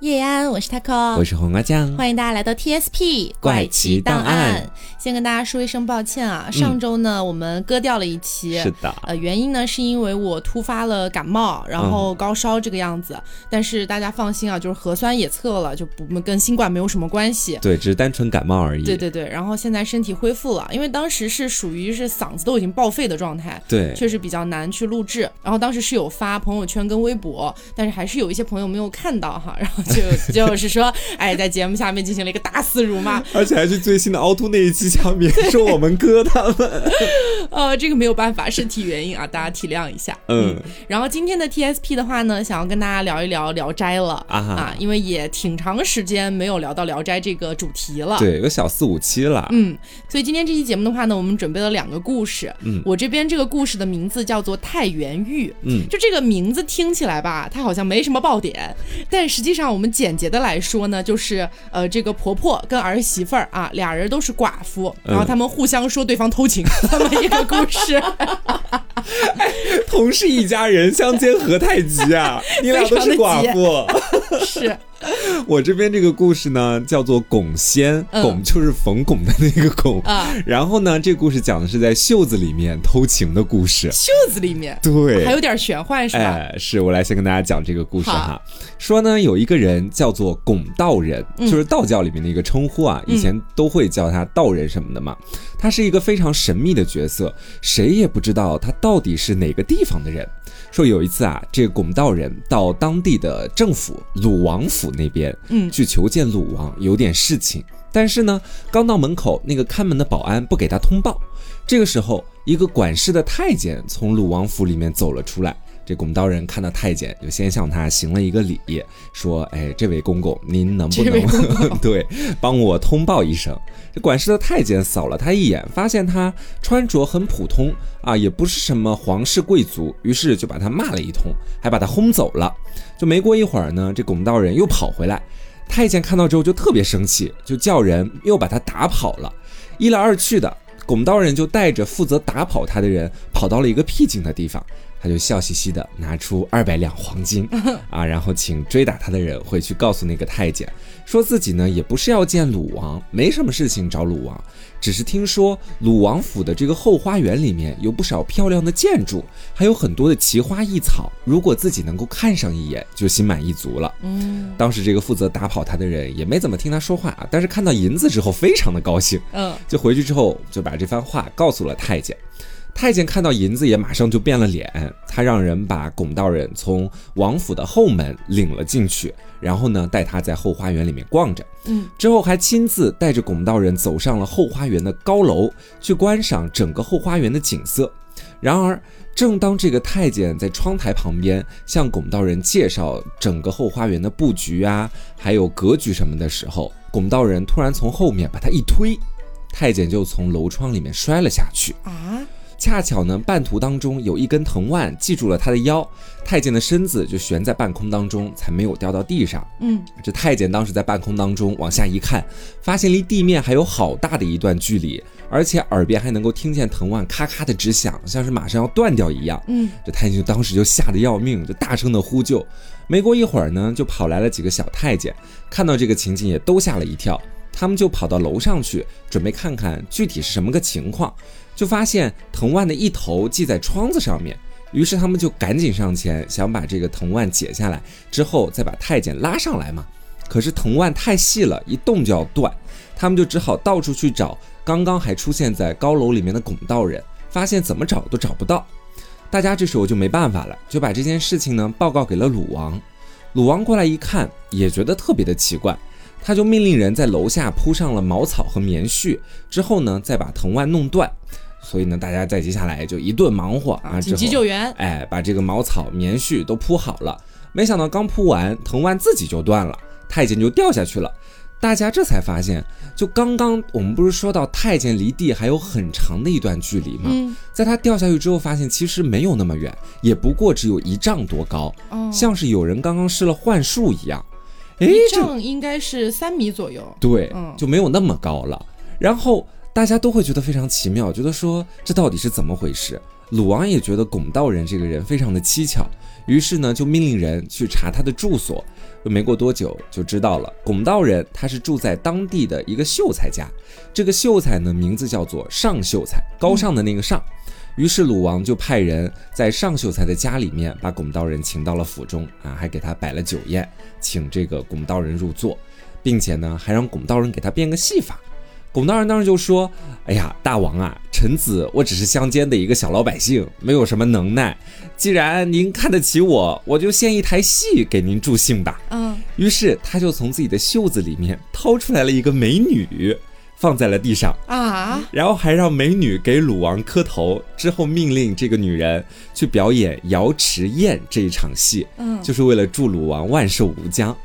叶安，我是 taco，我是黄瓜酱，欢迎大家来到 TSP 怪奇档案。先跟大家说一声抱歉啊，上周呢我们割掉了一期，是的，呃，原因呢是因为我突发了感冒，然后高烧这个样子。但是大家放心啊，就是核酸也测了，就不跟新冠没有什么关系，对，只是单纯感冒而已。对对对，然后现在身体恢复了，因为当时是属于是嗓子都已经报废的状态，对，确实比较难去录制。然后当时是有发朋友圈跟微博，但是还是有一些朋友没有看到哈，然后。就就是说，哎，在节目下面进行了一个大肆辱骂，而且还是最新的凹凸那一期下面说我们哥他们，呃，这个没有办法，身体原因啊，大家体谅一下。嗯，然后今天的 TSP 的话呢，想要跟大家聊一聊《聊斋》了啊，因为也挺长时间没有聊到《聊斋》这个主题了，对，有小四五期了。嗯，所以今天这期节目的话呢，我们准备了两个故事。嗯，我这边这个故事的名字叫做《太原玉》。嗯，就这个名字听起来吧，它好像没什么爆点，但实际上我。我们简洁的来说呢，就是呃，这个婆婆跟儿媳妇儿啊，俩人都是寡妇，然后他们互相说对方偷情，这么一个故事。同是一家人，相煎何太急啊！你俩都是寡妇，是。我这边这个故事呢，叫做拱仙，拱就是冯巩的那个拱啊。然后呢，这故事讲的是在袖子里面偷情的故事。袖子里面，对，还有点玄幻是吧？哎，是我来先跟大家讲这个故事哈。说呢，有一个人叫做拱道人，就是道教里面的一个称呼啊，以前都会叫他道人什么的嘛。他是一个非常神秘的角色，谁也不知道他到底是哪个地方的人。说有一次啊，这个巩道人到当地的政府鲁王府那边，嗯，去求见鲁王，有点事情。但是呢，刚到门口，那个看门的保安不给他通报。这个时候，一个管事的太监从鲁王府里面走了出来。这拱道人看到太监，就先向他行了一个礼，说：“哎，这位公公，您能不能 对帮我通报一声？”这管事的太监扫了他一眼，发现他穿着很普通啊，也不是什么皇室贵族，于是就把他骂了一通，还把他轰走了。就没过一会儿呢，这拱道人又跑回来，太监看到之后就特别生气，就叫人又把他打跑了。一来二去的，拱道人就带着负责打跑他的人，跑到了一个僻静的地方。他就笑嘻嘻的拿出二百两黄金 啊，然后请追打他的人回去告诉那个太监，说自己呢也不是要见鲁王，没什么事情找鲁王，只是听说鲁王府的这个后花园里面有不少漂亮的建筑，还有很多的奇花异草，如果自己能够看上一眼，就心满意足了。嗯，当时这个负责打跑他的人也没怎么听他说话啊，但是看到银子之后非常的高兴，嗯，就回去之后就把这番话告诉了太监。太监看到银子也马上就变了脸，他让人把巩道人从王府的后门领了进去，然后呢带他在后花园里面逛着，嗯，之后还亲自带着巩道人走上了后花园的高楼去观赏整个后花园的景色。然而，正当这个太监在窗台旁边向巩道人介绍整个后花园的布局啊，还有格局什么的时候，巩道人突然从后面把他一推，太监就从楼窗里面摔了下去啊。恰巧呢，半途当中有一根藤蔓系住了他的腰，太监的身子就悬在半空当中，才没有掉到地上。嗯，这太监当时在半空当中往下一看，发现离地面还有好大的一段距离，而且耳边还能够听见藤蔓咔咔的直响，像是马上要断掉一样。嗯，这太监就当时就吓得要命，就大声的呼救。没过一会儿呢，就跑来了几个小太监，看到这个情景也都吓了一跳，他们就跑到楼上去，准备看看具体是什么个情况。就发现藤蔓的一头系在窗子上面，于是他们就赶紧上前想把这个藤蔓解下来，之后再把太监拉上来嘛。可是藤蔓太细了，一动就要断，他们就只好到处去找刚刚还出现在高楼里面的拱道人，发现怎么找都找不到。大家这时候就没办法了，就把这件事情呢报告给了鲁王。鲁王过来一看，也觉得特别的奇怪。他就命令人在楼下铺上了茅草和棉絮，之后呢，再把藤蔓弄断。所以呢，大家在接下来就一顿忙活啊，紧急救援。哎，把这个茅草、棉絮都铺好了。没想到刚铺完，藤蔓自己就断了，太监就掉下去了。大家这才发现，就刚刚我们不是说到太监离地还有很长的一段距离吗？在他掉下去之后，发现其实没有那么远，也不过只有一丈多高，像是有人刚刚施了幻术一样。一丈应该是三米左右，对，嗯，就没有那么高了。然后大家都会觉得非常奇妙，觉得说这到底是怎么回事？鲁王也觉得巩道人这个人非常的蹊跷，于是呢，就命令人去查他的住所。没过多久，就知道了，龚道人他是住在当地的一个秀才家。这个秀才呢，名字叫做上秀才，高尚的那个尚。于是鲁王就派人在尚秀才的家里面把龚道人请到了府中啊，还给他摆了酒宴，请这个龚道人入座，并且呢，还让龚道人给他变个戏法。龚道人当时就说：“哎呀，大王啊，臣子我只是乡间的一个小老百姓，没有什么能耐。既然您看得起我，我就献一台戏给您助兴吧。”嗯，于是他就从自己的袖子里面掏出来了一个美女，放在了地上啊，然后还让美女给鲁王磕头，之后命令这个女人去表演瑶池宴这一场戏，嗯，就是为了祝鲁王万寿无疆。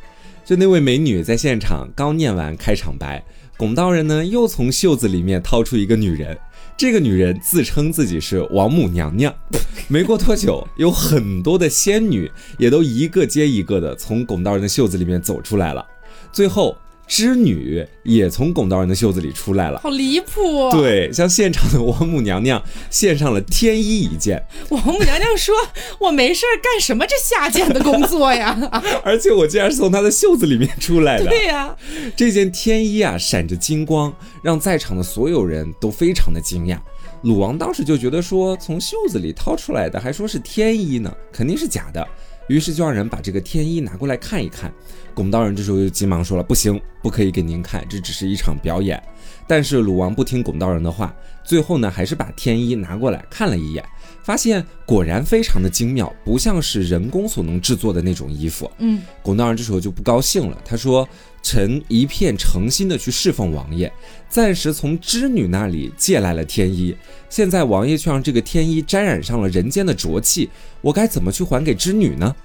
就那位美女在现场刚念完开场白。龚道人呢，又从袖子里面掏出一个女人，这个女人自称自己是王母娘娘。没过多久，有很多的仙女也都一个接一个的从龚道人的袖子里面走出来了，最后。织女也从龚道人的袖子里出来了，好离谱！哦对，向现场的王母娘娘献上了天衣一件。王母娘娘说：“我没事儿干什么这下贱的工作呀？而且我竟然是从她的袖子里面出来的。”对呀，这件天衣啊，闪着金光，让在场的所有人都非常的惊讶。鲁王当时就觉得说，从袖子里掏出来的，还说是天衣呢，肯定是假的。于是就让人把这个天衣拿过来看一看。龚道人这时候就急忙说了：“不行，不可以给您看，这只是一场表演。”但是鲁王不听龚道人的话，最后呢还是把天衣拿过来看了一眼，发现果然非常的精妙，不像是人工所能制作的那种衣服。嗯，龚道人这时候就不高兴了，他说：“臣一片诚心的去侍奉王爷，暂时从织女那里借来了天衣，现在王爷却让这个天衣沾染上了人间的浊气，我该怎么去还给织女呢？”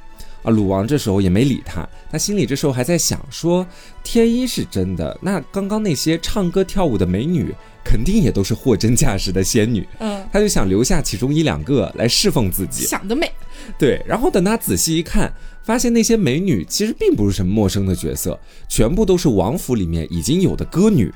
啊，鲁王这时候也没理他，他心里这时候还在想说，天一是真的，那刚刚那些唱歌跳舞的美女肯定也都是货真价实的仙女，嗯，他就想留下其中一两个来侍奉自己，想得美，对，然后等他仔细一看，发现那些美女其实并不是什么陌生的角色，全部都是王府里面已经有的歌女。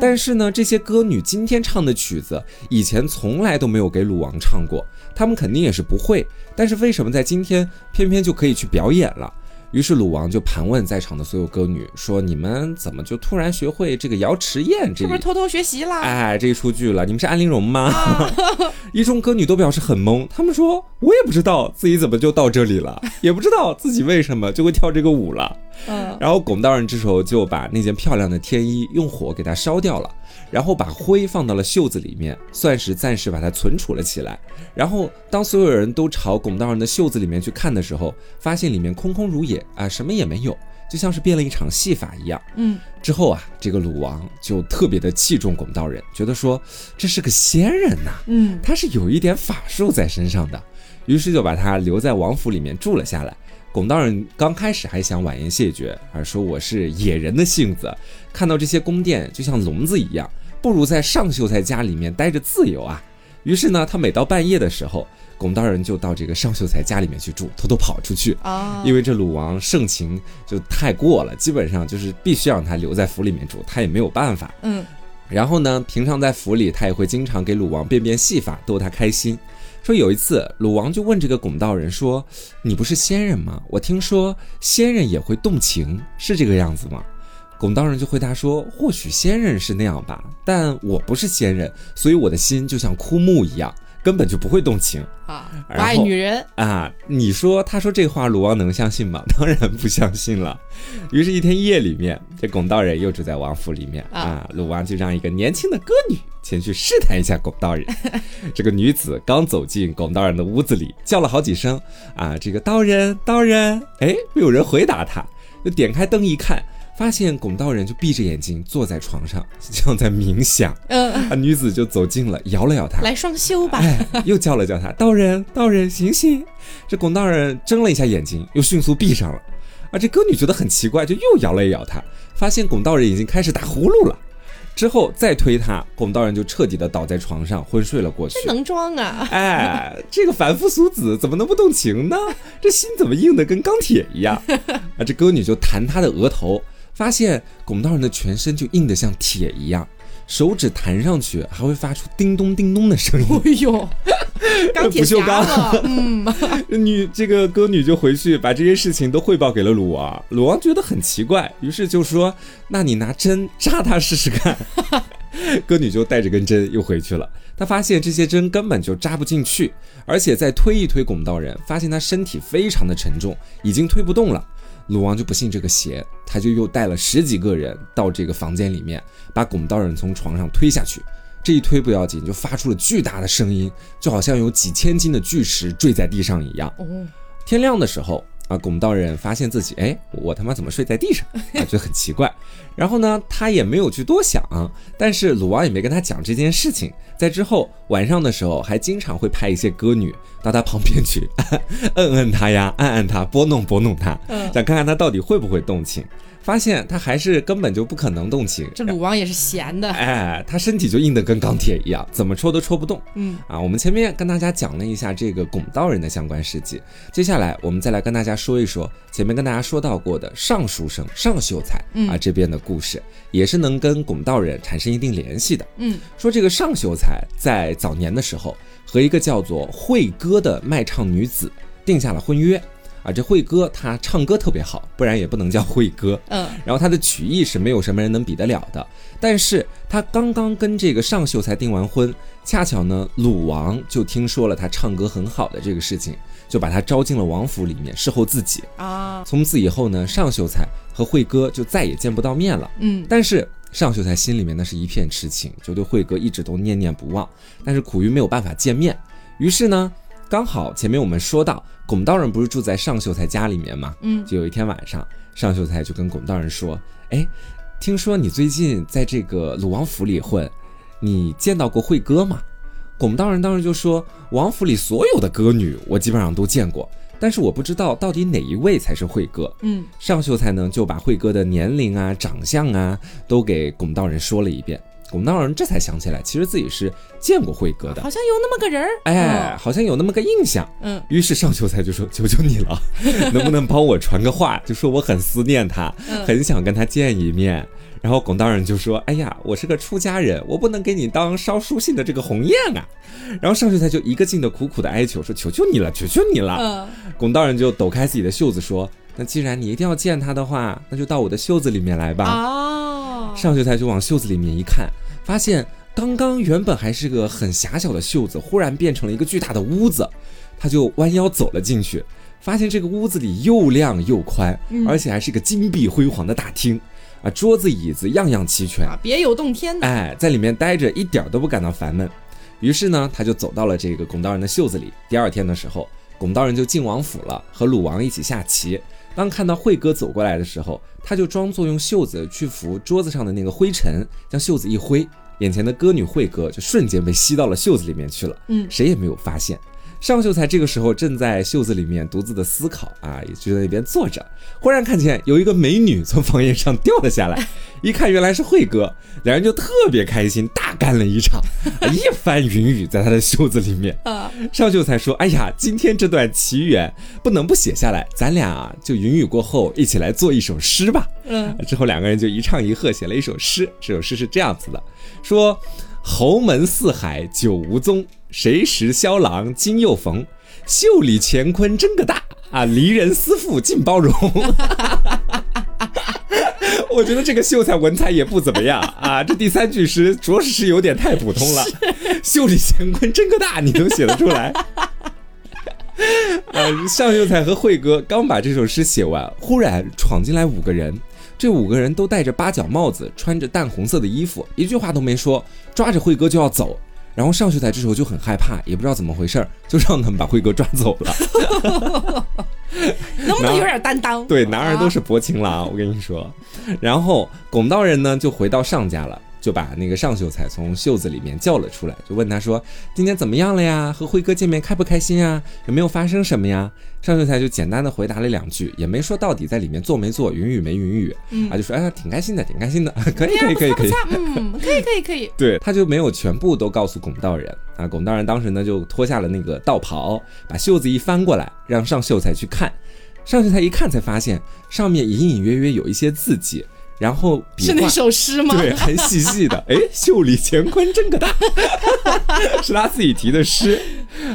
但是呢，这些歌女今天唱的曲子，以前从来都没有给鲁王唱过，他们肯定也是不会。但是为什么在今天偏偏就可以去表演了？于是鲁王就盘问在场的所有歌女，说：“你们怎么就突然学会这个瑶池宴？这是不是偷偷学习啦？”哎，这一出剧了，你们是安陵容吗？一众歌女都表示很懵，他们说：“我也不知道自己怎么就到这里了，也不知道自己为什么就会跳这个舞了。”嗯，然后龚道人这时候就把那件漂亮的天衣用火给它烧掉了。然后把灰放到了袖子里面，算是暂时把它存储了起来。然后当所有人都朝龚道人的袖子里面去看的时候，发现里面空空如也啊，什么也没有，就像是变了一场戏法一样。嗯，之后啊，这个鲁王就特别的器重龚道人，觉得说这是个仙人呐，嗯，他是有一点法术在身上的，于是就把他留在王府里面住了下来。龚道人刚开始还想婉言谢绝，而说我是野人的性子，看到这些宫殿就像笼子一样。不如在尚秀才家里面待着自由啊！于是呢，他每到半夜的时候，龚道人就到这个尚秀才家里面去住，偷偷跑出去啊。因为这鲁王盛情就太过了，基本上就是必须让他留在府里面住，他也没有办法。嗯。然后呢，平常在府里，他也会经常给鲁王变变戏法，逗他开心。说有一次，鲁王就问这个龚道人说：“你不是仙人吗？我听说仙人也会动情，是这个样子吗？”龚道人就回答说：“或许仙人是那样吧，但我不是仙人，所以我的心就像枯木一样，根本就不会动情啊。不爱女人啊！你说他说这话，鲁王能相信吗？当然不相信了。于是，一天夜里面，这龚道人又住在王府里面啊。鲁王就让一个年轻的歌女前去试探一下龚道人。这个女子刚走进龚道人的屋子里，叫了好几声啊，这个道人，道人，哎，没有人回答她，就点开灯一看。发现龚道人就闭着眼睛坐在床上，像在冥想。嗯，啊，女子就走近了，摇了摇他，来双休吧。又叫了叫他，道人，道人，醒醒！这龚道人睁了一下眼睛，又迅速闭上了。啊，这歌女觉得很奇怪，就又摇了一摇他，发现龚道人已经开始打呼噜了。之后再推他，龚道人就彻底的倒在床上昏睡了过去。这能装啊？哎，这个凡夫俗子怎么能不动情呢？这心怎么硬的跟钢铁一样？啊，这歌女就弹他的额头。发现龚道人的全身就硬得像铁一样，手指弹上去还会发出叮咚叮咚的声音。哎呦，钢铁侠了。嗯，女这个歌女就回去把这些事情都汇报给了鲁王，鲁王觉得很奇怪，于是就说：“那你拿针扎他试试看。”歌女就带着根针又回去了。她发现这些针根本就扎不进去，而且再推一推拱道人，发现他身体非常的沉重，已经推不动了。鲁王就不信这个邪，他就又带了十几个人到这个房间里面，把拱道人从床上推下去。这一推不要紧，就发出了巨大的声音，就好像有几千斤的巨石坠在地上一样。天亮的时候。啊，拱道人发现自己，哎，我他妈怎么睡在地上？啊，觉得很奇怪。然后呢，他也没有去多想，但是鲁王也没跟他讲这件事情。在之后晚上的时候，还经常会派一些歌女到他旁边去，摁摁他呀，按按他，拨弄拨弄他，想看看他到底会不会动情。发现他还是根本就不可能动情，这鲁王也是闲的，哎，他身体就硬得跟钢铁一样，怎么戳都戳不动。嗯啊，我们前面跟大家讲了一下这个拱道人的相关事迹，接下来我们再来跟大家说一说前面跟大家说到过的尚书生尚秀才啊这边的故事，也是能跟拱道人产生一定联系的。嗯，说这个尚秀才在早年的时候和一个叫做慧歌的卖唱女子定下了婚约。啊，这慧哥他唱歌特别好，不然也不能叫慧哥。嗯，然后他的曲艺是没有什么人能比得了的。但是他刚刚跟这个尚秀才订完婚，恰巧呢，鲁王就听说了他唱歌很好的这个事情，就把他招进了王府里面侍候自己。啊，从此以后呢，尚秀才和慧哥就再也见不到面了。嗯，但是尚秀才心里面那是一片痴情，就对慧哥一直都念念不忘。但是苦于没有办法见面，于是呢。刚好前面我们说到，拱道人不是住在尚秀才家里面吗？嗯，就有一天晚上，尚秀才就跟拱道人说：“哎，听说你最近在这个鲁王府里混，你见到过慧哥吗？”拱道人当时就说：“王府里所有的歌女，我基本上都见过，但是我不知道到底哪一位才是慧哥。”嗯，尚秀才呢就把慧哥的年龄啊、长相啊都给拱道人说了一遍。拱道人这才想起来，其实自己是见过慧哥的，好像有那么个人儿，哎，好像有那么个印象。嗯，于是尚秀才就说：“求求你了，能不能帮我传个话？就说我很思念他，很想跟他见一面。”然后拱道人就说：“哎呀，我是个出家人，我不能给你当捎书信的这个鸿雁啊。”然后尚秀才就一个劲的苦苦的哀求说：“求求你了，求求你了。”嗯，拱道人就抖开自己的袖子说：“那既然你一定要见他的话，那就到我的袖子里面来吧。”哦，尚秀才就往袖子里面一看。发现刚刚原本还是个很狭小的袖子，忽然变成了一个巨大的屋子，他就弯腰走了进去，发现这个屋子里又亮又宽，而且还是个金碧辉煌的大厅，啊，桌子椅子样样齐全啊，别有洞天的。哎，在里面待着一点都不感到烦闷。于是呢，他就走到了这个拱道人的袖子里。第二天的时候，拱道人就进王府了，和鲁王一起下棋。当看到慧哥走过来的时候，他就装作用袖子去拂桌子上的那个灰尘，将袖子一挥，眼前的歌女慧哥就瞬间被吸到了袖子里面去了。嗯，谁也没有发现。尚秀才这个时候正在袖子里面独自的思考啊，也就在那边坐着。忽然看见有一个美女从房檐上掉了下来，一看原来是慧哥，两人就特别开心，大干了一场，一番云雨在他的袖子里面。尚秀才说：“哎呀，今天这段奇缘不能不写下来，咱俩就云雨过后一起来做一首诗吧。”嗯，之后两个人就一唱一和写了一首诗。这首诗是这样子的：说侯门四海久无踪。谁识萧郎今又逢？袖里乾坤真个大啊！离人思妇尽包容。我觉得这个秀才文采也不怎么样啊！这第三句诗着实是有点太普通了。袖里乾坤真个大，你能写得出来？啊！尚秀才和慧哥刚把这首诗写完，忽然闯进来五个人，这五个人都戴着八角帽子，穿着淡红色的衣服，一句话都没说，抓着慧哥就要走。然后上秀台这时候就很害怕，也不知道怎么回事儿，就让他们把辉哥抓走了。能不能有点担当？对，男儿都是薄情郎，我跟你说。然后拱道人呢，就回到上家了。就把那个尚秀才从袖子里面叫了出来，就问他说：“今天怎么样了呀？和辉哥见面开不开心啊？有没有发生什么呀？”尚秀才就简单的回答了两句，也没说到底在里面做没做，云雨没云雨，啊，就说：“哎，挺开心的，挺开心的，可以，可以，可以，可以，嗯，可以，可以，可以。”对，他就没有全部都告诉龚道人啊。龚道人当时呢就脱下了那个道袍，把袖子一翻过来，让尚秀才去看。尚秀才一看才发现上面隐隐约约有一些字迹。然后是那首诗吗？对，很细细的。哎，袖里乾坤真个大，是他自己提的诗。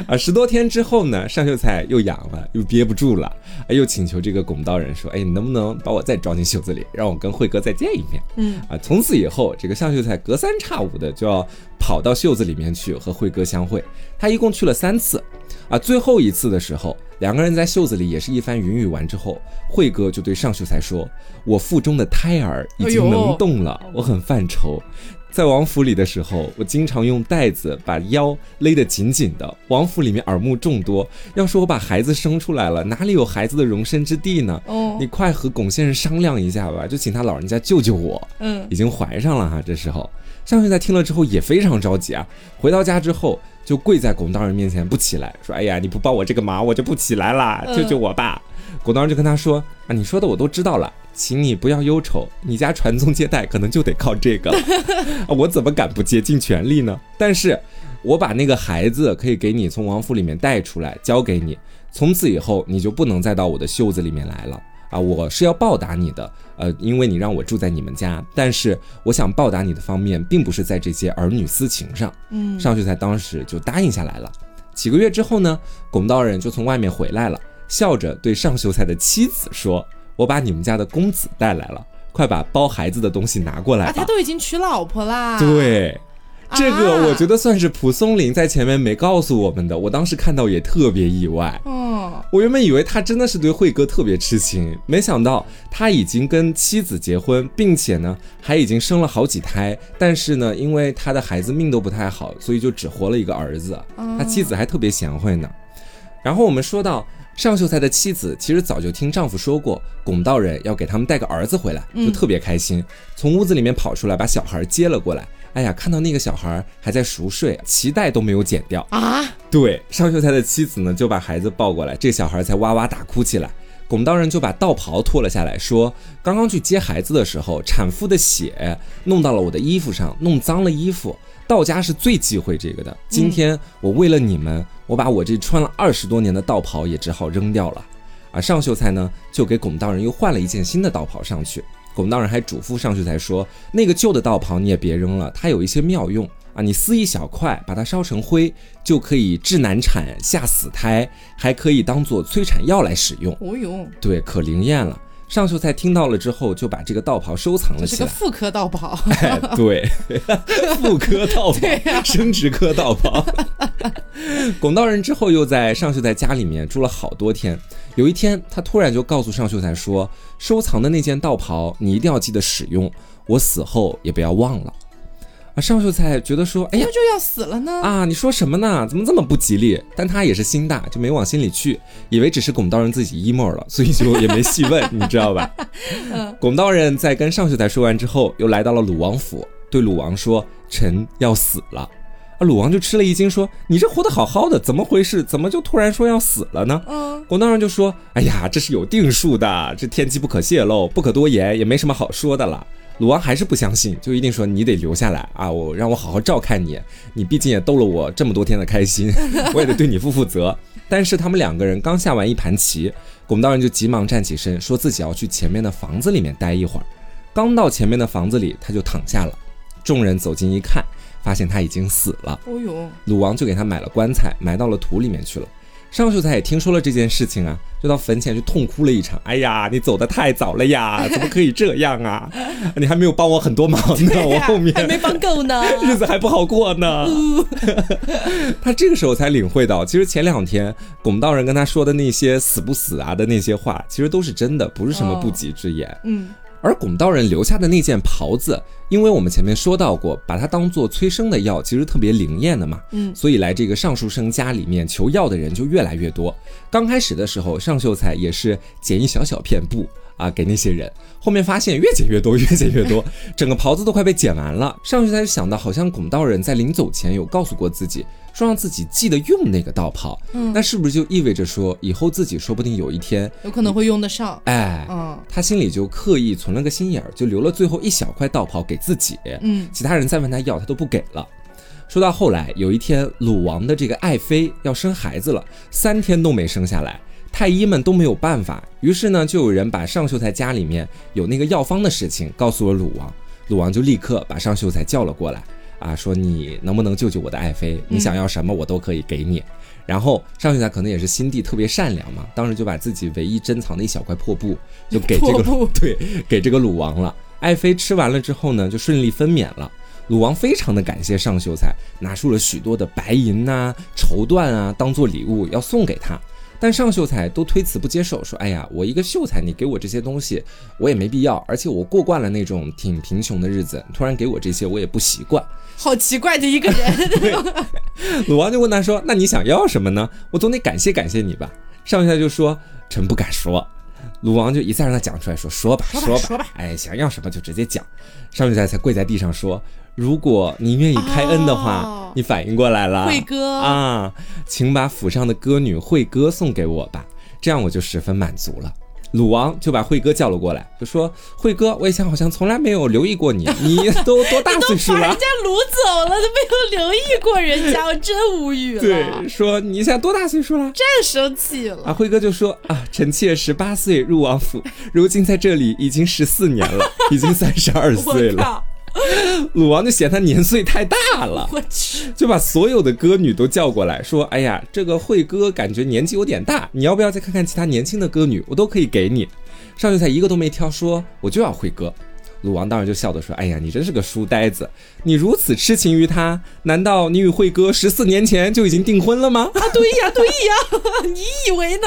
啊，十多天之后呢，尚秀才又痒了，又憋不住了，又请求这个拱道人说：“哎，你能不能把我再装进袖子里，让我跟慧哥再见一面？”嗯，啊，从此以后，这个尚秀才隔三差五的就要跑到袖子里面去和慧哥相会。他一共去了三次，啊，最后一次的时候，两个人在袖子里也是一番云雨完之后，慧哥就对尚秀才说：“我腹中的胎儿已经能动了，我很犯愁。”在王府里的时候，我经常用带子把腰勒得紧紧的。王府里面耳目众多，要是我把孩子生出来了，哪里有孩子的容身之地呢？哦，你快和龚先生商量一下吧，就请他老人家救救我。嗯，已经怀上了哈。这时候，尚秀才听了之后也非常着急啊。回到家之后，就跪在龚大人面前不起来，说：“哎呀，你不帮我这个忙，我就不起来啦，救救我吧。”龚大人就跟他说：“啊，你说的我都知道了。”请你不要忧愁，你家传宗接代可能就得靠这个，我怎么敢不竭尽全力呢？但是，我把那个孩子可以给你从王府里面带出来，交给你，从此以后你就不能再到我的袖子里面来了啊！我是要报答你的，呃，因为你让我住在你们家，但是我想报答你的方面，并不是在这些儿女私情上。嗯，尚秀才当时就答应下来了。几个月之后呢，龚道人就从外面回来了，笑着对尚秀才的妻子说。我把你们家的公子带来了，快把包孩子的东西拿过来吧。他都已经娶老婆啦。对，这个我觉得算是蒲松龄在前面没告诉我们的。我当时看到也特别意外。嗯，我原本以为他真的是对慧哥特别痴情，没想到他已经跟妻子结婚，并且呢还已经生了好几胎。但是呢，因为他的孩子命都不太好，所以就只活了一个儿子。他妻子还特别贤惠呢。然后我们说到。尚秀才的妻子其实早就听丈夫说过，龚道人要给他们带个儿子回来，就特别开心，从屋子里面跑出来，把小孩接了过来。哎呀，看到那个小孩还在熟睡，脐带都没有剪掉啊！对，尚秀才的妻子呢，就把孩子抱过来，这小孩才哇哇大哭起来。龚道人就把道袍脱了下来，说：“刚刚去接孩子的时候，产妇的血弄到了我的衣服上，弄脏了衣服。”道家是最忌讳这个的。今天我为了你们，我把我这穿了二十多年的道袍也只好扔掉了。而尚秀才呢，就给龚道人又换了一件新的道袍上去。龚道人还嘱咐上去才说：“那个旧的道袍你也别扔了，它有一些妙用啊，你撕一小块，把它烧成灰，就可以治难产、下死胎，还可以当做催产药来使用。哦哟，对，可灵验了。”尚秀才听到了之后，就把这个道袍收藏了起来。是个妇科道袍。哎，对，妇科道袍，生殖科道袍。拱道人之后又在尚秀才家里面住了好多天。有一天，他突然就告诉尚秀才说：“收藏的那件道袍，你一定要记得使用，我死后也不要忘了。”啊，尚秀才觉得说，哎呀，就要死了呢！啊，你说什么呢？怎么这么不吉利？但他也是心大，就没往心里去，以为只是龚道人自己 emo 了，所以就也没细问，你知道吧？龚道人在跟尚秀才说完之后，又来到了鲁王府，对鲁王说：“臣要死了。”啊，鲁王就吃了一惊，说：“你这活得好好的，怎么回事？怎么就突然说要死了呢？”嗯，龚道人就说：“哎呀，这是有定数的，这天机不可泄露，不可多言，也没什么好说的了。”鲁王还是不相信，就一定说你得留下来啊！我让我好好照看你，你毕竟也逗了我这么多天的开心，我也得对你负负责。但是他们两个人刚下完一盘棋，龚道人就急忙站起身，说自己要去前面的房子里面待一会儿。刚到前面的房子里，他就躺下了。众人走近一看，发现他已经死了。哦呦！鲁王就给他买了棺材，埋到了土里面去了。尚秀才也听说了这件事情啊，就到坟前去痛哭了一场。哎呀，你走的太早了呀，怎么可以这样啊？你还没有帮我很多忙呢，我后面还没帮够呢，日子还不好过呢。他这个时候才领会到，其实前两天拱道人跟他说的那些死不死啊的那些话，其实都是真的，不是什么不吉之言。嗯。而龚道人留下的那件袍子，因为我们前面说到过，把它当做催生的药，其实特别灵验的嘛。嗯，所以来这个尚书生家里面求药的人就越来越多。刚开始的时候，尚秀才也是剪一小小片布。啊，给那些人，后面发现越剪越多，越剪越多，整个袍子都快被剪完了。上去才想到，好像拱道人在临走前有告诉过自己，说让自己记得用那个道袍。嗯，那是不是就意味着说，以后自己说不定有一天有可能会用得上？哎，嗯，他心里就刻意存了个心眼儿，就留了最后一小块道袍给自己。嗯，其他人再问他要，他都不给了。说到后来，有一天鲁王的这个爱妃要生孩子了，三天都没生下来。太医们都没有办法，于是呢，就有人把尚秀才家里面有那个药方的事情告诉了鲁王，鲁王就立刻把尚秀才叫了过来，啊，说你能不能救救我的爱妃？你想要什么，我都可以给你。然后尚秀才可能也是心地特别善良嘛，当时就把自己唯一珍藏的一小块破布就给这个 对给这个鲁王了。爱妃吃完了之后呢，就顺利分娩了。鲁王非常的感谢尚秀才，拿出了许多的白银呐、绸缎啊，当做礼物要送给他。但上秀才都推辞不接受，说：“哎呀，我一个秀才，你给我这些东西，我也没必要。而且我过惯了那种挺贫穷的日子，突然给我这些，我也不习惯。好奇怪的一个人。鲁王就问他说：“那你想要什么呢？我总得感谢感谢你吧。”上秀才就说：“臣不敢说。”鲁王就一再让他讲出来，说：“说吧，说吧，说吧，哎，想要什么就直接讲。”上秀才才跪在地上说。如果您愿意开恩的话，你反应过来了，慧哥啊，请把府上的歌女慧哥送给我吧，这样我就十分满足了。鲁王就把慧哥叫了过来，就说：“慧哥，我以前好像从来没有留意过你，你都多大岁数了？人家掳走了，都没有留意过人家，我真无语了。”对，说你现在多大岁数了？真生气了。啊，慧哥就说：“啊，臣妾十八岁入王府，如今在这里已经十四年了，已经三十二岁了。” 鲁王就嫌他年岁太大了，我去，就把所有的歌女都叫过来，说：“哎呀，这个惠哥感觉年纪有点大，你要不要再看看其他年轻的歌女？我都可以给你。”上秀才一个都没挑，说：“我就要惠哥。”鲁王当然就笑着说：“哎呀，你真是个书呆子！你如此痴情于他，难道你与慧哥十四年前就已经订婚了吗？” 啊，对呀，对呀，你以为呢？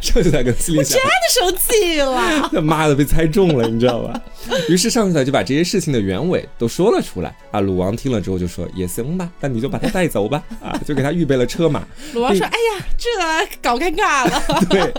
上秀才跟司令想，真的生气了。他妈的被猜中了，你知道吧？于是上秀才就把这些事情的原委都说了出来。啊，鲁王听了之后就说：“也行吧，那你就把他带走吧。”啊，就给他预备了车马。鲁王说：“哎呀，这搞尴尬了。”对。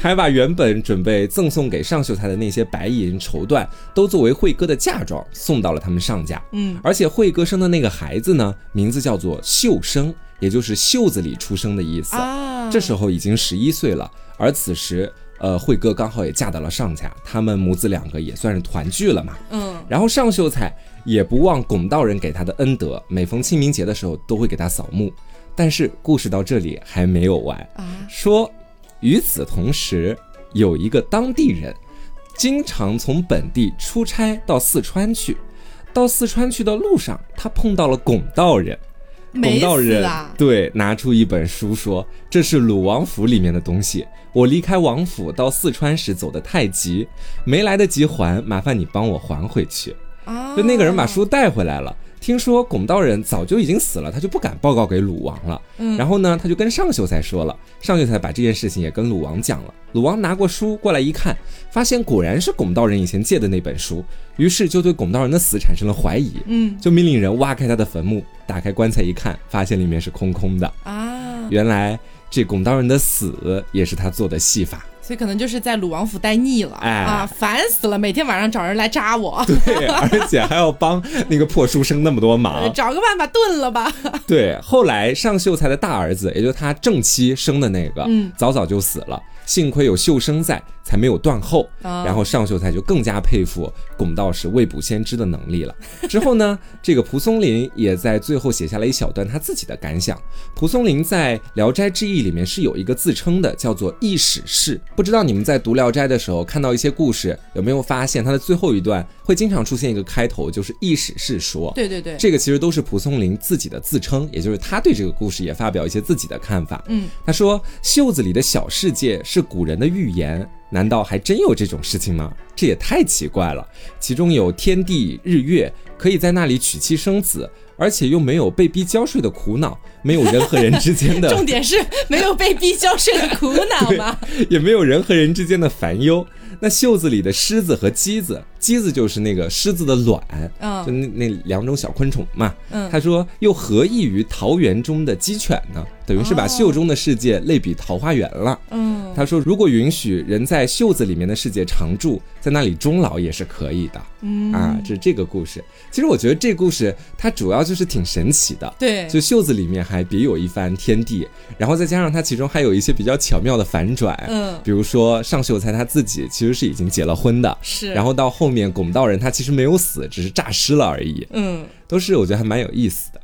还把原本准备赠送给尚秀才的那些白银绸缎，都作为慧哥的嫁妆送到了他们上家。嗯，而且慧哥生的那个孩子呢，名字叫做秀生，也就是袖子里出生的意思。啊，这时候已经十一岁了。而此时，呃，慧哥刚好也嫁到了上家，他们母子两个也算是团聚了嘛。嗯，然后尚秀才也不忘龚道人给他的恩德，每逢清明节的时候都会给他扫墓。但是故事到这里还没有完啊，说。与此同时，有一个当地人，经常从本地出差到四川去。到四川去的路上，他碰到了龚道人。龚道人对拿出一本书说：“这是鲁王府里面的东西。我离开王府到四川时走得太急，没来得及还，麻烦你帮我还回去。”就那个人把书带回来了。听说拱道人早就已经死了，他就不敢报告给鲁王了。嗯，然后呢，他就跟上秀才说了，上秀才把这件事情也跟鲁王讲了。鲁王拿过书过来一看，发现果然是拱道人以前借的那本书，于是就对拱道人的死产生了怀疑。嗯，就命令人挖开他的坟墓，打开棺材一看，发现里面是空空的。啊，原来这拱道人的死也是他做的戏法。所以可能就是在鲁王府待腻了，哎啊，烦死了，每天晚上找人来扎我，对，而且还要帮那个破书生那么多忙，找个办法炖了吧。对，后来尚秀才的大儿子，也就是他正妻生的那个，嗯，早早就死了。幸亏有秀生在，才没有断后。然后上秀才就更加佩服龚道士未卜先知的能力了。之后呢，这个蒲松龄也在最后写下了一小段他自己的感想。蒲松龄在《聊斋志异》里面是有一个自称的，叫做“异史事”。不知道你们在读《聊斋》的时候看到一些故事，有没有发现他的最后一段会经常出现一个开头，就是“异史事说”。对对对，这个其实都是蒲松龄自己的自称，也就是他对这个故事也发表一些自己的看法。嗯，他说：“袖子里的小世界是。”是古人的预言，难道还真有这种事情吗？这也太奇怪了。其中有天地日月，可以在那里娶妻生子，而且又没有被逼交税的苦恼，没有人和人之间的。重点是没有被逼交税的苦恼吗？也没有人和人之间的烦忧。那袖子里的狮子和鸡子，鸡子就是那个狮子的卵，嗯，就那那两种小昆虫嘛。嗯，他说又何异于桃园中的鸡犬呢？等于是把袖中的世界类比桃花源了。嗯，他说如果允许人在袖子里面的世界常住，在那里终老也是可以的。嗯，啊，这是这个故事。其实我觉得这故事它主要就是挺神奇的。对，就袖子里面还别有一番天地，然后再加上它其中还有一些比较巧妙的反转。嗯，比如说上秀才他自己其实是已经结了婚的，是。然后到后面拱道人他其实没有死，只是诈尸了而已。嗯，都是我觉得还蛮有意思的。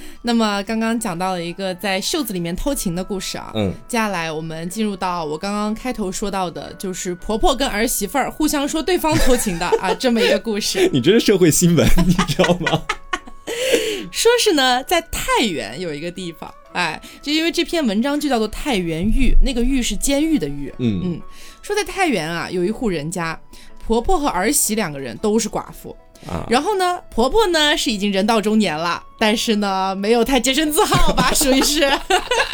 好。那么刚刚讲到了一个在袖子里面偷情的故事啊，嗯，接下来我们进入到我刚刚开头说到的，就是婆婆跟儿媳妇儿互相说对方偷情的 啊这么一个故事。你这是社会新闻，你知道吗？说是呢，在太原有一个地方，哎，就因为这篇文章就叫做太原狱，那个狱是监狱的狱。嗯嗯，说在太原啊，有一户人家，婆婆和儿媳两个人都是寡妇。然后呢，婆婆呢是已经人到中年了，但是呢没有太洁身自好吧，属于是，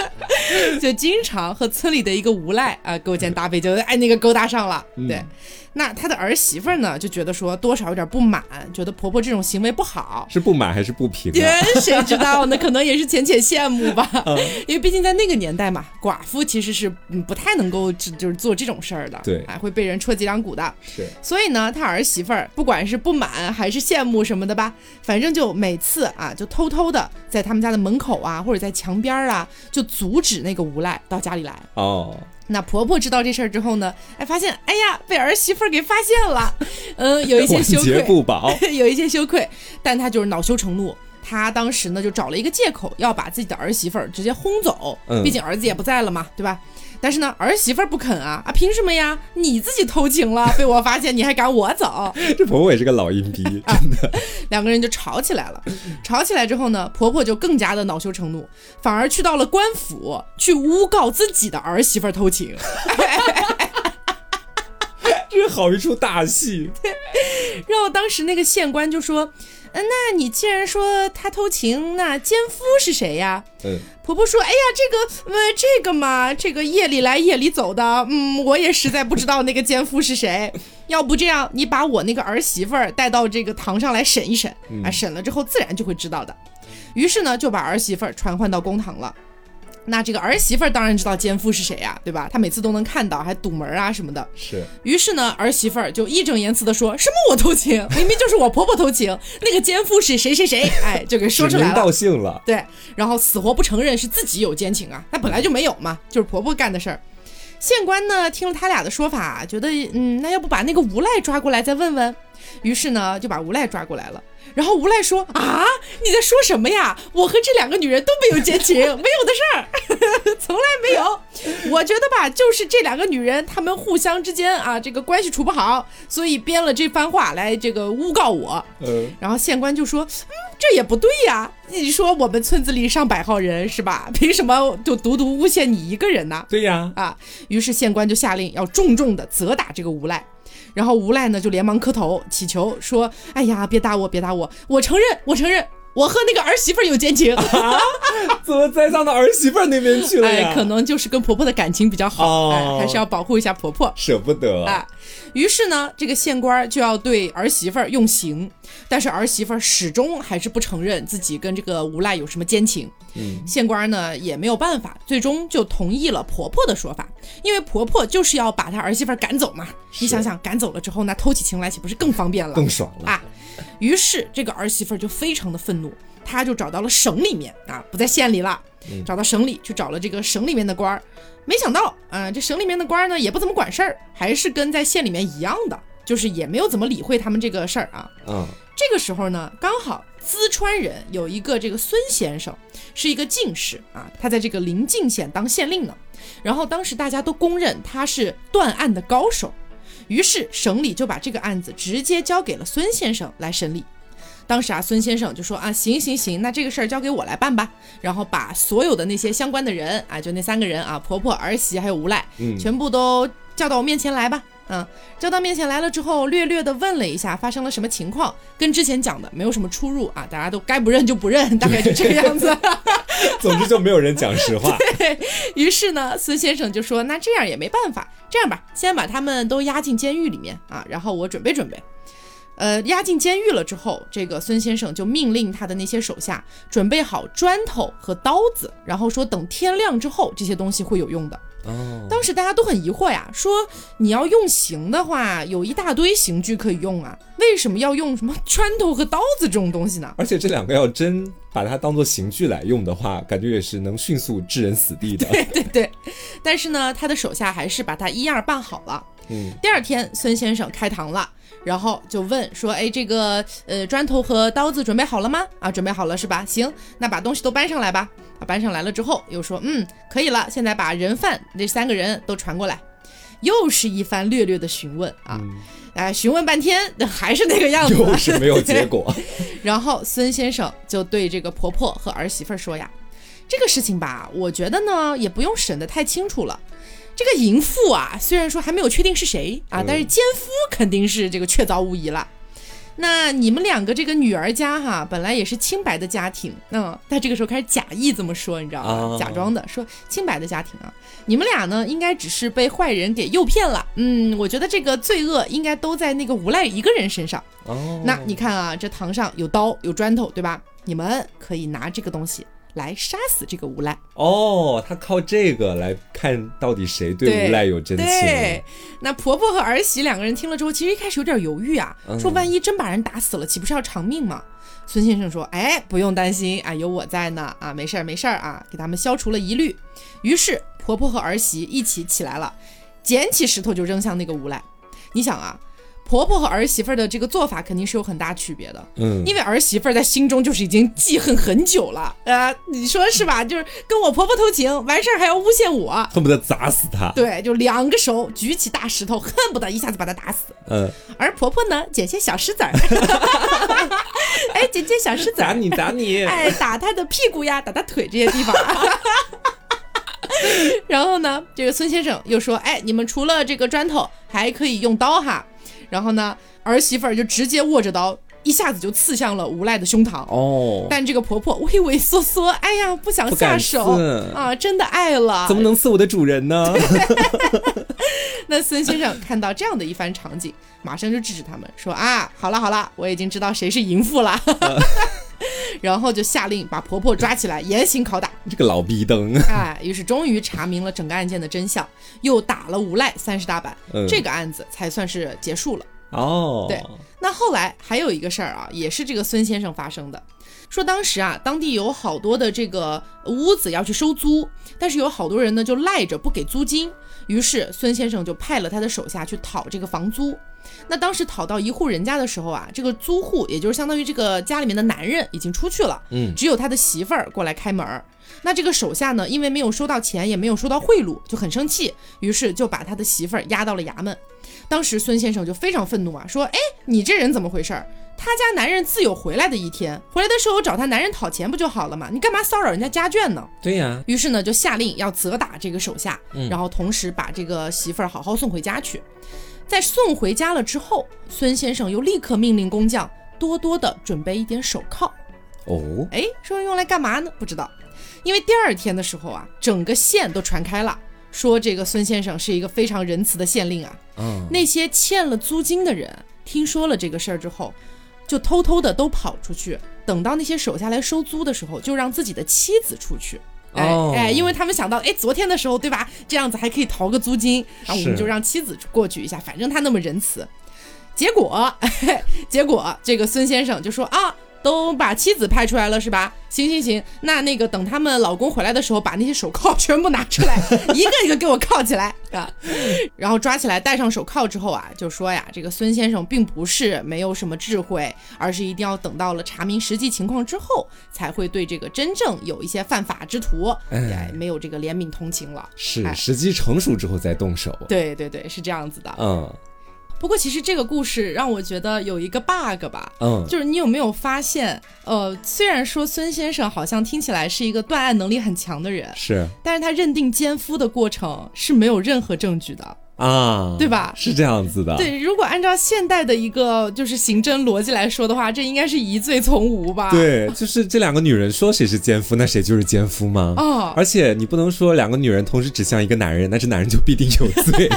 就经常和村里的一个无赖啊勾肩搭背，就哎那个勾搭上了，对。那他的儿媳妇呢，就觉得说多少有点不满，觉得婆婆这种行为不好，是不满还是不平？谁知道呢？可能也是浅浅羡慕吧。因为毕竟在那个年代嘛，寡妇其实是不太能够就是做这种事儿的，对，还，会被人戳脊梁骨的。是。所以呢，他儿媳妇儿不管是不满还是羡慕什么的吧，反正就每次啊，就偷偷的在他们家的门口啊，或者在墙边啊，就阻止那个无赖到家里来。哦。那婆婆知道这事儿之后呢，哎，发现，哎呀，被儿媳妇儿给发现了，嗯，有一些羞愧，不保，有一些羞愧，但她就是恼羞成怒，她当时呢就找了一个借口，要把自己的儿媳妇儿直接轰走，毕竟儿子也不在了嘛，对吧？但是呢，儿媳妇儿不肯啊啊！凭什么呀？你自己偷情了，被我发现，你还赶我走？这婆婆也是个老阴逼，真的。两个人就吵起来了。吵起来之后呢，婆婆就更加的恼羞成怒，反而去到了官府去诬告自己的儿媳妇儿偷情。这好一出大戏。然后当时那个县官就说。嗯那你既然说他偷情，那奸夫是谁呀？嗯，婆婆说：“哎呀，这个，呃，这个嘛，这个夜里来夜里走的，嗯，我也实在不知道那个奸夫是谁。要不这样，你把我那个儿媳妇儿带到这个堂上来审一审，啊，审了之后自然就会知道的。于是呢，就把儿媳妇儿传唤到公堂了。”那这个儿媳妇儿当然知道奸夫是谁呀，对吧？她每次都能看到，还堵门啊什么的。是。于是呢，儿媳妇儿就义正言辞的说：“什么我偷情？明明就是我婆婆偷情，那个奸夫是谁谁谁？哎，就给说出来了。”道姓了。对。然后死活不承认是自己有奸情啊，那本来就没有嘛，就是婆婆干的事儿。县官呢听了他俩的说法，觉得嗯，那要不把那个无赖抓过来再问问？于是呢就把无赖抓过来了。然后无赖说啊，你在说什么呀？我和这两个女人都没有奸情，没有的事儿，从来没有。我觉得吧，就是这两个女人，她们互相之间啊，这个关系处不好，所以编了这番话来这个诬告我。嗯，然后县官就说，嗯，这也不对呀。你说我们村子里上百号人是吧？凭什么就独独诬陷你一个人呢？对呀，啊，于是县官就下令要重重的责打这个无赖。然后无赖呢就连忙磕头祈求说：“哎呀，别打我，别打我，我承认，我承认。”我和那个儿媳妇有奸情，怎么栽赃到儿媳妇那边去了呀？哎，可能就是跟婆婆的感情比较好，哎，还是要保护一下婆婆，舍不得啊。于是呢，这个县官就要对儿媳妇用刑，但是儿媳妇始终还是不承认自己跟这个无赖有什么奸情。嗯，县官呢也没有办法，最终就同意了婆婆的说法，因为婆婆就是要把她儿媳妇赶走嘛。你想想，赶走了之后，那偷起情来岂不是更方便了？更爽了啊！于是这个儿媳妇就非常的愤怒，她就找到了省里面啊，不在县里了，找到省里去找了这个省里面的官儿。没想到啊，这省里面的官儿呢也不怎么管事儿，还是跟在县里面一样的，就是也没有怎么理会他们这个事儿啊。嗯，这个时候呢，刚好淄川人有一个这个孙先生，是一个进士啊，他在这个临晋县当县令呢。然后当时大家都公认他是断案的高手。于是省里就把这个案子直接交给了孙先生来审理。当时啊，孙先生就说啊，行行行，那这个事儿交给我来办吧。然后把所有的那些相关的人啊，就那三个人啊，婆婆、儿媳还有无赖，嗯，全部都叫到我面前来吧。嗯，叫到面前来了之后，略略的问了一下发生了什么情况，跟之前讲的没有什么出入啊，大家都该不认就不认，大概就这个样子。总之就没有人讲实话。对于是呢，孙先生就说：“那这样也没办法，这样吧，先把他们都押进监狱里面啊，然后我准备准备。”呃，押进监狱了之后，这个孙先生就命令他的那些手下准备好砖头和刀子，然后说等天亮之后，这些东西会有用的。哦，当时大家都很疑惑呀，说你要用刑的话，有一大堆刑具可以用啊，为什么要用什么砖头和刀子这种东西呢？而且这两个要真把它当做刑具来用的话，感觉也是能迅速致人死地的。对对对，但是呢，他的手下还是把他一样办好了。嗯，第二天孙先生开堂了。然后就问说：“哎，这个呃，砖头和刀子准备好了吗？啊，准备好了是吧？行，那把东西都搬上来吧。啊，搬上来了之后，又说：嗯，可以了。现在把人犯那三个人都传过来。又是一番略略的询问啊，哎，询问半天还是那个样子，又是没有结果。然后孙先生就对这个婆婆和儿媳妇说呀。”这个事情吧，我觉得呢也不用审得太清楚了。这个淫妇啊，虽然说还没有确定是谁啊，但是奸夫肯定是这个确凿无疑了。那你们两个这个女儿家哈，本来也是清白的家庭，嗯，但这个时候开始假意这么说，你知道吗？假装的说清白的家庭啊，你们俩呢，应该只是被坏人给诱骗了。嗯，我觉得这个罪恶应该都在那个无赖一个人身上。哦，那你看啊，这堂上有刀有砖头，对吧？你们可以拿这个东西。来杀死这个无赖哦，他靠这个来看到底谁对无赖有真情。对，那婆婆和儿媳两个人听了之后，其实一开始有点犹豫啊，说万一真把人打死了，岂不是要偿命吗？孙先生说：“哎，不用担心啊，有我在呢啊，没事儿没事儿啊，给他们消除了疑虑。”于是婆婆和儿媳一起起来了，捡起石头就扔向那个无赖。你想啊。婆婆和儿媳妇的这个做法肯定是有很大区别的，嗯，因为儿媳妇在心中就是已经记恨很久了，呃，你说是吧？就是跟我婆婆偷情，完事儿还要诬陷我，恨不得砸死她。对，就两个手举起大石头，恨不得一下子把她打死。嗯，而婆婆呢，捡些小石子儿，哎，捡些小石子儿，打你打你，哎，打她的屁股呀，打她腿这些地方。然后呢，这个孙先生又说，哎，你们除了这个砖头，还可以用刀哈。然后呢，儿媳妇儿就直接握着刀，一下子就刺向了无赖的胸膛。哦，但这个婆婆畏畏缩缩，哎呀，不想下手啊，真的爱了，怎么能刺我的主人呢？那孙先生看到这样的一番场景，马上就制止他们说：“啊，好了好了，我已经知道谁是淫妇了。”然后就下令把婆婆抓起来严刑拷打。这个老逼灯哎，于是终于查明了整个案件的真相，又打了无赖三十大板，这个案子才算是结束了。哦，对。那后来还有一个事儿啊，也是这个孙先生发生的，说当时啊，当地有好多的这个屋子要去收租，但是有好多人呢就赖着不给租金，于是孙先生就派了他的手下去讨这个房租。那当时讨到一户人家的时候啊，这个租户也就是相当于这个家里面的男人已经出去了，嗯，只有他的媳妇儿过来开门。那这个手下呢，因为没有收到钱，也没有收到贿赂，就很生气，于是就把他的媳妇儿押到了衙门。当时孙先生就非常愤怒啊，说：“哎，你这人怎么回事？他家男人自有回来的一天，回来的时候找他男人讨钱不就好了嘛？你干嘛骚扰人家家眷呢？”对呀。于是呢，就下令要责打这个手下，然后同时把这个媳妇儿好好送回家去。在送回家了之后，孙先生又立刻命令工匠多多的准备一点手铐。哦，哎，说用来干嘛呢？不知道。因为第二天的时候啊，整个县都传开了，说这个孙先生是一个非常仁慈的县令啊。嗯。那些欠了租金的人听说了这个事儿之后，就偷偷的都跑出去，等到那些手下来收租的时候，就让自己的妻子出去。哎哎，因为他们想到，哎，昨天的时候，对吧？这样子还可以逃个租金，然后我们就让妻子过去一下，反正他那么仁慈。结果，结果这个孙先生就说啊。都把妻子派出来了是吧？行行行，那那个等他们老公回来的时候，把那些手铐全部拿出来，一个一个给我铐起来啊！然后抓起来戴上手铐之后啊，就说呀，这个孙先生并不是没有什么智慧，而是一定要等到了查明实际情况之后，才会对这个真正有一些犯法之徒，哎，没有这个怜悯同情了。是时机成熟之后再动手。对对对，是这样子的。嗯。不过其实这个故事让我觉得有一个 bug 吧，嗯，就是你有没有发现，呃，虽然说孙先生好像听起来是一个断案能力很强的人，是，但是他认定奸夫的过程是没有任何证据的啊，对吧？是这样子的。对，如果按照现代的一个就是刑侦逻辑来说的话，这应该是疑罪从无吧？对，就是这两个女人说谁是奸夫，那谁就是奸夫吗？哦，而且你不能说两个女人同时指向一个男人，那这男人就必定有罪。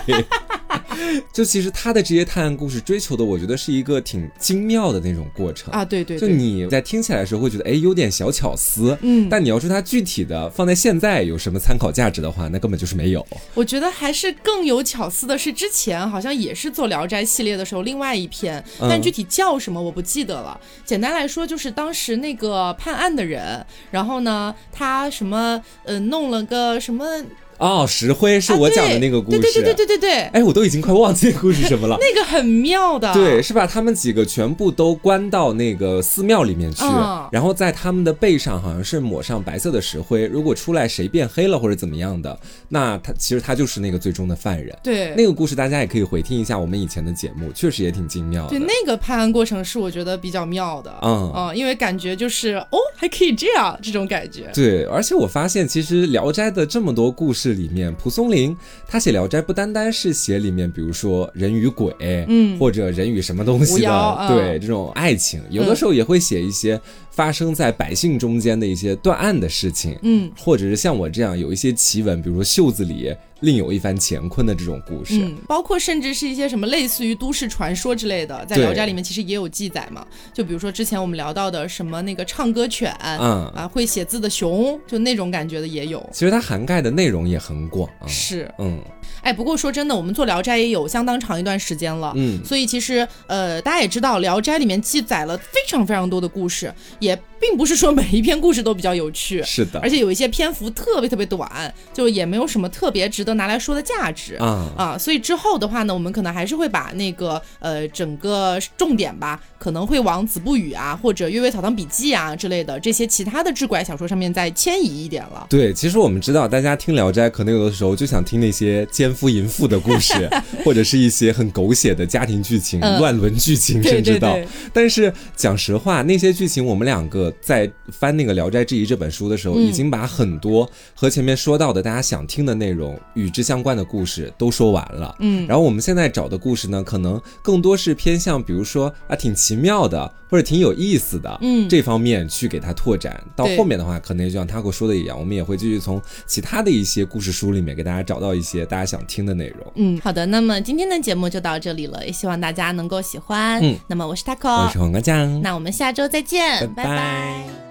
就其实他的这些探案故事追求的，我觉得是一个挺精妙的那种过程啊。对对，就你在听起来的时候会觉得，哎，有点小巧思。嗯，但你要说它具体的放在现在有什么参考价值的话，那根本就是没有。我觉得还是更有巧思的是，之前好像也是做《聊斋》系列的时候，另外一篇，但具体叫什么我不记得了。简单来说，就是当时那个判案的人，然后呢，他什么呃弄了个什么。哦，石灰是我讲的那个故事，对对对对对对。哎，我都已经快忘记故事什么了。那个很妙的，对，是把他们几个全部都关到那个寺庙里面去，然后在他们的背上好像是抹上白色的石灰，如果出来谁变黑了或者怎么样的，那他其实他就是那个最终的犯人。对，那个故事大家也可以回听一下我们以前的节目，确实也挺精妙的。对，那个判案过程是我觉得比较妙的，嗯嗯，因为感觉就是哦，还可以这样这种感觉。对，而且我发现其实《聊斋》的这么多故事里面，蒲松龄他写《聊斋》不单单是写里面，比如说人与鬼，嗯，或者人与什么东西的，对这种爱情，有的时候也会写一些。发生在百姓中间的一些断案的事情，嗯，或者是像我这样有一些奇闻，比如说袖子里另有一番乾坤的这种故事，嗯包括甚至是一些什么类似于都市传说之类的，在《聊斋》里面其实也有记载嘛。就比如说之前我们聊到的什么那个唱歌犬，嗯。啊，会写字的熊，就那种感觉的也有。其实它涵盖的内容也很广，是，嗯。哎，不过说真的，我们做《聊斋》也有相当长一段时间了，嗯，所以其实呃，大家也知道，《聊斋》里面记载了非常非常多的故事，也并不是说每一篇故事都比较有趣，是的，而且有一些篇幅特别特别短，就也没有什么特别值得拿来说的价值啊啊，所以之后的话呢，我们可能还是会把那个呃整个重点吧，可能会往《子不语》啊，或者《阅微草堂笔记》啊之类的这些其他的志怪小说上面再迁移一点了。对，其实我们知道，大家听《聊斋》可能有的时候就想听那些奸。奸夫淫妇的故事，或者是一些很狗血的家庭剧情、乱伦剧情，甚至到。但是讲实话，那些剧情，我们两个在翻那个《聊斋志异》这本书的时候，已经把很多和前面说到的大家想听的内容与之相关的故事都说完了。嗯，然后我们现在找的故事呢，可能更多是偏向，比如说啊，挺奇妙的，或者挺有意思的，嗯，这方面去给它拓展。到后面的话，可能就像他给我说的一样，我们也会继续从其他的一些故事书里面给大家找到一些大家想。听的内容，嗯，好的，那么今天的节目就到这里了，也希望大家能够喜欢。嗯，那么我是 taco，我是黄瓜酱，那我们下周再见，拜拜。